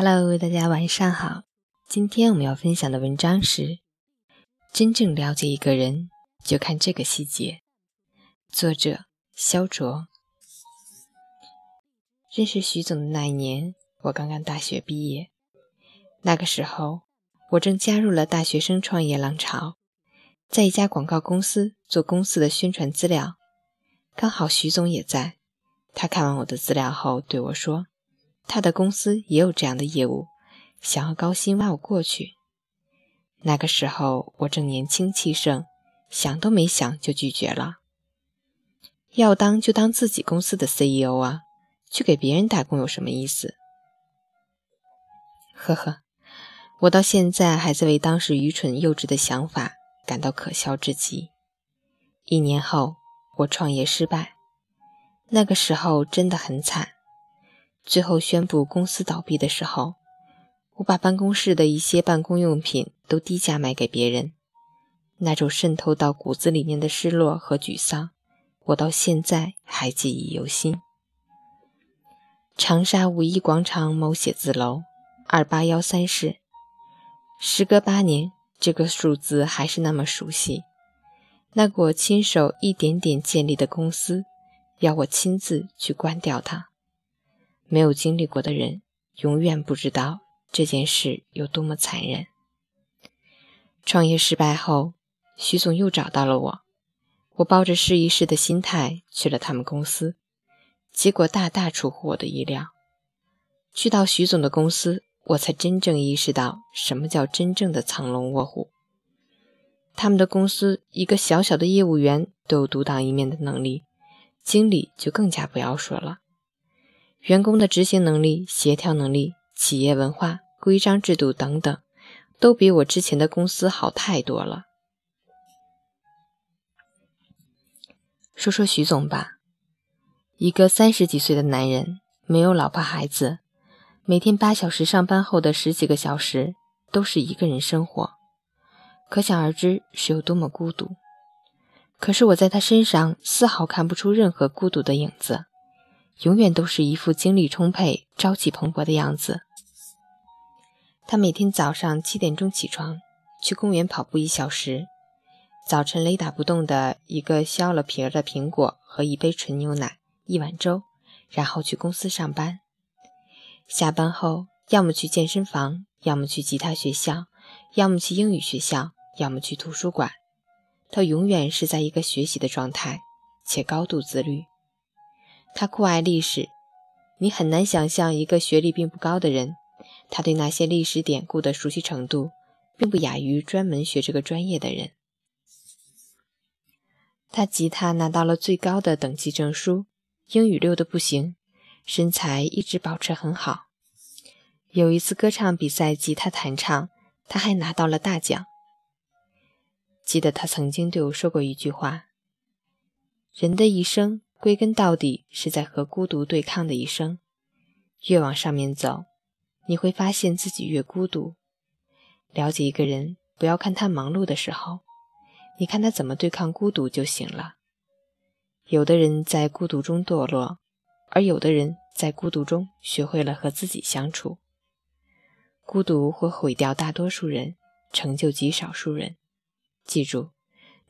Hello，大家晚上好。今天我们要分享的文章是：真正了解一个人，就看这个细节。作者：肖卓。认识徐总的那一年，我刚刚大学毕业。那个时候，我正加入了大学生创业浪潮，在一家广告公司做公司的宣传资料。刚好徐总也在，他看完我的资料后对我说。他的公司也有这样的业务，想要高薪挖我过去。那个时候我正年轻气盛，想都没想就拒绝了。要当就当自己公司的 CEO 啊，去给别人打工有什么意思？呵呵，我到现在还在为当时愚蠢幼稚的想法感到可笑至极。一年后，我创业失败，那个时候真的很惨。最后宣布公司倒闭的时候，我把办公室的一些办公用品都低价卖给别人。那种渗透到骨子里面的失落和沮丧，我到现在还记忆犹新。长沙五一广场某写字楼二八幺三室，时隔八年，这个数字还是那么熟悉。那个我亲手一点点建立的公司，要我亲自去关掉它。没有经历过的人，永远不知道这件事有多么残忍。创业失败后，徐总又找到了我，我抱着试一试的心态去了他们公司，结果大大出乎我的意料。去到徐总的公司，我才真正意识到什么叫真正的藏龙卧虎。他们的公司，一个小小的业务员都有独当一面的能力，经理就更加不要说了。员工的执行能力、协调能力、企业文化、规章制度等等，都比我之前的公司好太多了。说说徐总吧，一个三十几岁的男人，没有老婆孩子，每天八小时上班后的十几个小时都是一个人生活，可想而知是有多么孤独。可是我在他身上丝毫看不出任何孤独的影子。永远都是一副精力充沛、朝气蓬勃的样子。他每天早上七点钟起床，去公园跑步一小时，早晨雷打不动的一个削了皮儿的苹果和一杯纯牛奶、一碗粥，然后去公司上班。下班后，要么去健身房，要么去吉他学校，要么去英语学校，要么去图书馆。他永远是在一个学习的状态，且高度自律。他酷爱历史，你很难想象一个学历并不高的人，他对那些历史典故的熟悉程度，并不亚于专门学这个专业的人。他吉他拿到了最高的等级证书，英语溜得不行，身材一直保持很好。有一次歌唱比赛，吉他弹唱，他还拿到了大奖。记得他曾经对我说过一句话：“人的一生。”归根到底是在和孤独对抗的一生。越往上面走，你会发现自己越孤独。了解一个人，不要看他忙碌的时候，你看他怎么对抗孤独就行了。有的人在孤独中堕落，而有的人在孤独中学会了和自己相处。孤独会毁掉大多数人，成就极少数人。记住，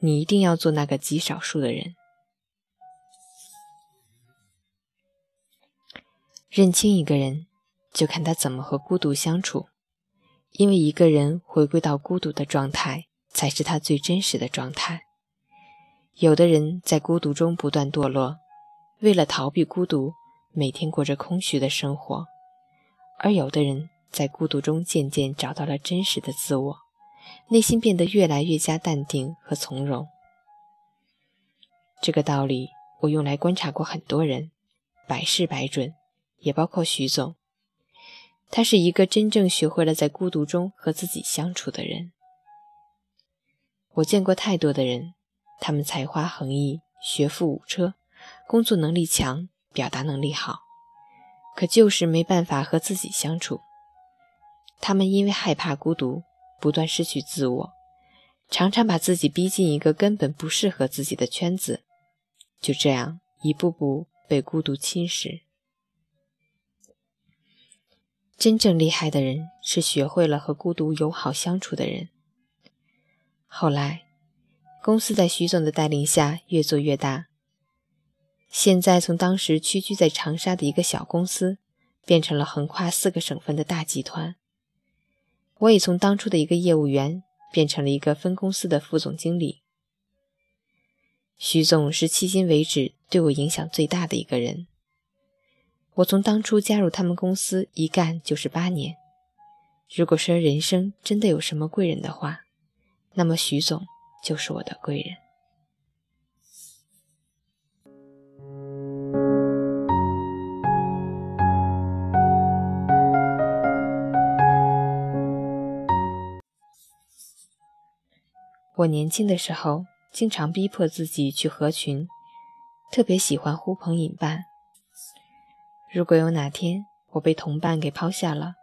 你一定要做那个极少数的人。认清一个人，就看他怎么和孤独相处。因为一个人回归到孤独的状态，才是他最真实的状态。有的人在孤独中不断堕落，为了逃避孤独，每天过着空虚的生活；而有的人在孤独中渐渐找到了真实的自我，内心变得越来越加淡定和从容。这个道理，我用来观察过很多人，百试百准。也包括徐总，他是一个真正学会了在孤独中和自己相处的人。我见过太多的人，他们才华横溢，学富五车，工作能力强，表达能力好，可就是没办法和自己相处。他们因为害怕孤独，不断失去自我，常常把自己逼进一个根本不适合自己的圈子，就这样一步步被孤独侵蚀。真正厉害的人是学会了和孤独友好相处的人。后来，公司在徐总的带领下越做越大。现在从当时屈居在长沙的一个小公司，变成了横跨四个省份的大集团。我也从当初的一个业务员，变成了一个分公司的副总经理。徐总是迄今为止对我影响最大的一个人。我从当初加入他们公司一干就是八年。如果说人生真的有什么贵人的话，那么徐总就是我的贵人。我年轻的时候，经常逼迫自己去合群，特别喜欢呼朋引伴。如果有哪天我被同伴给抛下了，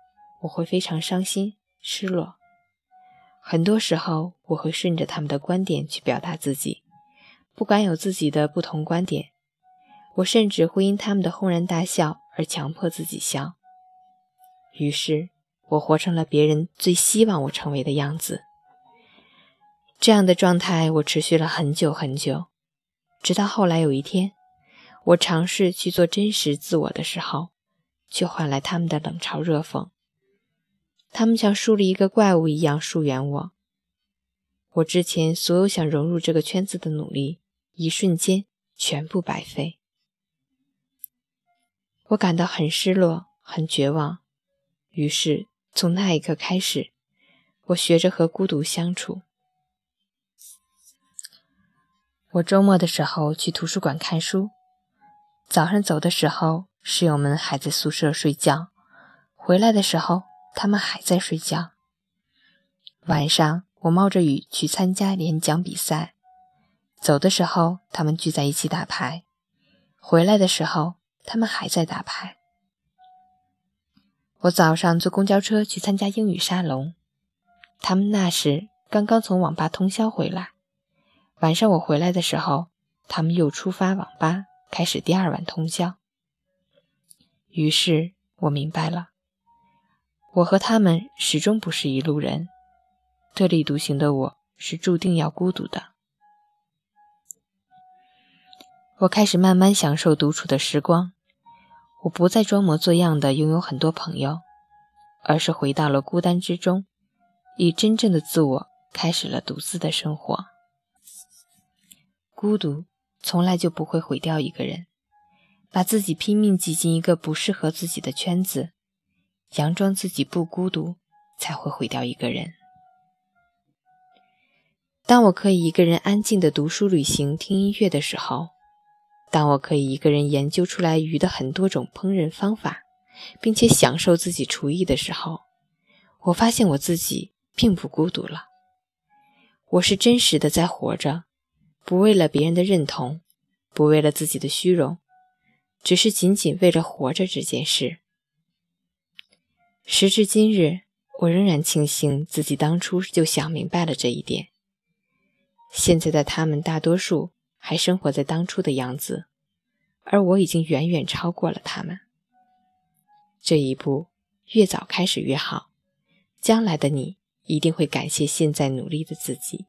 我会非常伤心、失落。很多时候，我会顺着他们的观点去表达自己，不敢有自己的不同观点。我甚至会因他们的轰然大笑而强迫自己笑。于是，我活成了别人最希望我成为的样子。这样的状态我持续了很久很久，直到后来有一天，我尝试去做真实自我的时候，却换来他们的冷嘲热讽。他们像树立一个怪物一样疏远我。我之前所有想融入这个圈子的努力，一瞬间全部白费。我感到很失落，很绝望。于是从那一刻开始，我学着和孤独相处。我周末的时候去图书馆看书，早上走的时候，室友们还在宿舍睡觉；回来的时候，他们还在睡觉。晚上我冒着雨去参加演讲比赛，走的时候他们聚在一起打牌，回来的时候他们还在打牌。我早上坐公交车去参加英语沙龙，他们那时刚刚从网吧通宵回来。晚上我回来的时候，他们又出发网吧，开始第二晚通宵。于是我明白了，我和他们始终不是一路人。特立独行的我是注定要孤独的。我开始慢慢享受独处的时光，我不再装模作样的拥有很多朋友，而是回到了孤单之中，以真正的自我开始了独自的生活。孤独从来就不会毁掉一个人，把自己拼命挤进一个不适合自己的圈子，佯装自己不孤独，才会毁掉一个人。当我可以一个人安静的读书、旅行、听音乐的时候，当我可以一个人研究出来鱼的很多种烹饪方法，并且享受自己厨艺的时候，我发现我自己并不孤独了。我是真实的在活着。不为了别人的认同，不为了自己的虚荣，只是仅仅为了活着这件事。时至今日，我仍然庆幸自己当初就想明白了这一点。现在的他们大多数还生活在当初的样子，而我已经远远超过了他们。这一步越早开始越好，将来的你一定会感谢现在努力的自己。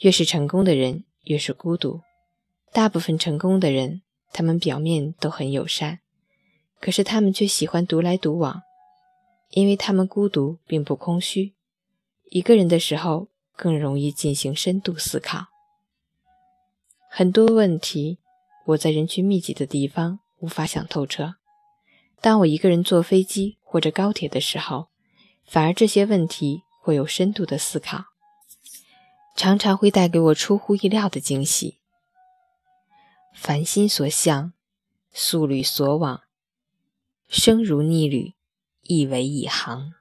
越是成功的人，越是孤独。大部分成功的人，他们表面都很友善，可是他们却喜欢独来独往，因为他们孤独并不空虚。一个人的时候，更容易进行深度思考。很多问题，我在人群密集的地方无法想透彻。当我一个人坐飞机或者高铁的时候，反而这些问题会有深度的思考。常常会带给我出乎意料的惊喜。凡心所向，素履所往，生如逆旅，亦为一行。